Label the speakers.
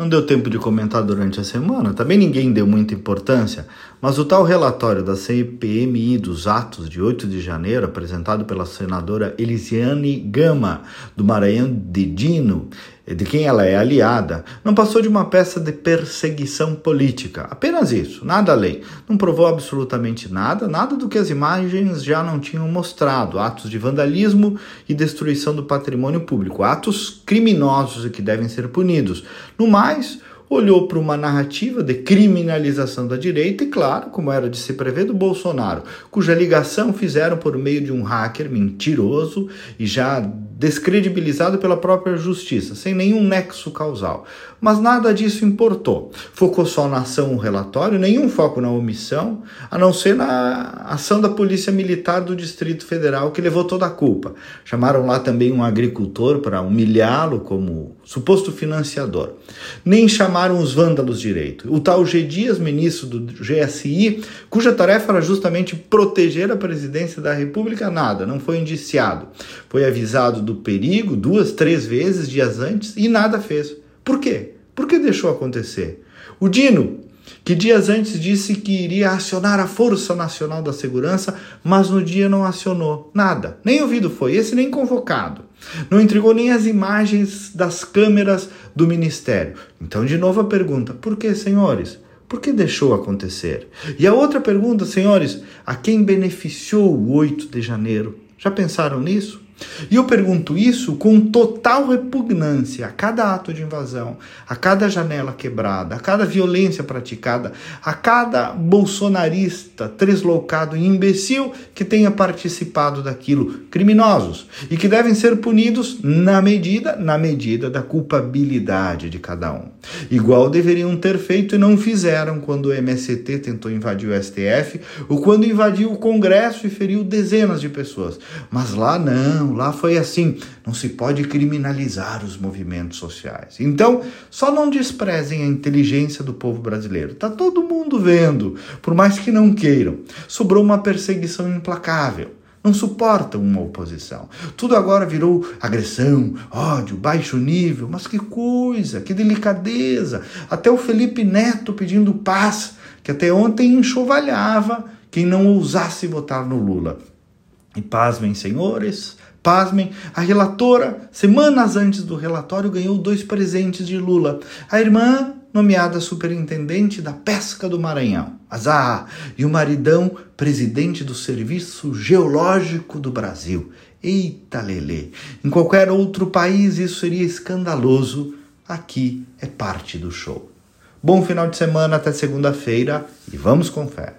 Speaker 1: Não deu tempo de comentar durante a semana, também ninguém deu muita importância, mas o tal relatório da CPMI dos atos de 8 de janeiro, apresentado pela senadora Elisiane Gama, do Maranhão de Dino, de quem ela é aliada, não passou de uma peça de perseguição política. Apenas isso, nada além. Não provou absolutamente nada, nada do que as imagens já não tinham mostrado. Atos de vandalismo e destruição do patrimônio público, atos criminosos e que devem ser punidos. No mais, olhou para uma narrativa de criminalização da direita e, claro, como era de se prever, do Bolsonaro, cuja ligação fizeram por meio de um hacker mentiroso e já descredibilizado pela própria justiça, sem nenhum nexo causal. Mas nada disso importou. Focou só na ação o relatório, nenhum foco na omissão, a não ser na ação da Polícia Militar do Distrito Federal, que levou toda a culpa. Chamaram lá também um agricultor para humilhá-lo como suposto financiador. Nem chamaram os vândalos direito. O tal G. Dias, ministro do GSI, cuja tarefa era justamente proteger a presidência da República, nada, não foi indiciado. Foi avisado do perigo duas, três vezes dias antes e nada fez. Por quê? Por que deixou acontecer? O Dino, que dias antes disse que iria acionar a Força Nacional da Segurança, mas no dia não acionou nada. Nem ouvido foi, esse nem convocado. Não entregou nem as imagens das câmeras do ministério. Então, de novo a pergunta: por que, senhores? Por que deixou acontecer? E a outra pergunta, senhores: a quem beneficiou o 8 de janeiro? Já pensaram nisso? E eu pergunto isso com total repugnância a cada ato de invasão, a cada janela quebrada, a cada violência praticada, a cada bolsonarista tresloucado e imbecil que tenha participado daquilo, criminosos, e que devem ser punidos na medida, na medida da culpabilidade de cada um. Igual deveriam ter feito e não fizeram quando o MST tentou invadir o STF ou quando invadiu o Congresso e feriu dezenas de pessoas. Mas lá não, lá foi assim. Não se pode criminalizar os movimentos sociais. Então, só não desprezem a inteligência do povo brasileiro. Tá todo mundo vendo, por mais que não queiram. Sobrou uma perseguição implacável não suportam uma oposição. Tudo agora virou agressão, ódio, baixo nível, mas que coisa, que delicadeza. Até o Felipe Neto pedindo paz, que até ontem enxovalhava quem não ousasse votar no Lula. E pasmem, senhores, Pasmem, a relatora, semanas antes do relatório, ganhou dois presentes de Lula. A irmã, nomeada superintendente da pesca do Maranhão, Azar, e o maridão, presidente do Serviço Geológico do Brasil. Eita lelê! Em qualquer outro país isso seria escandaloso. Aqui é parte do show. Bom final de semana até segunda-feira e vamos com fé.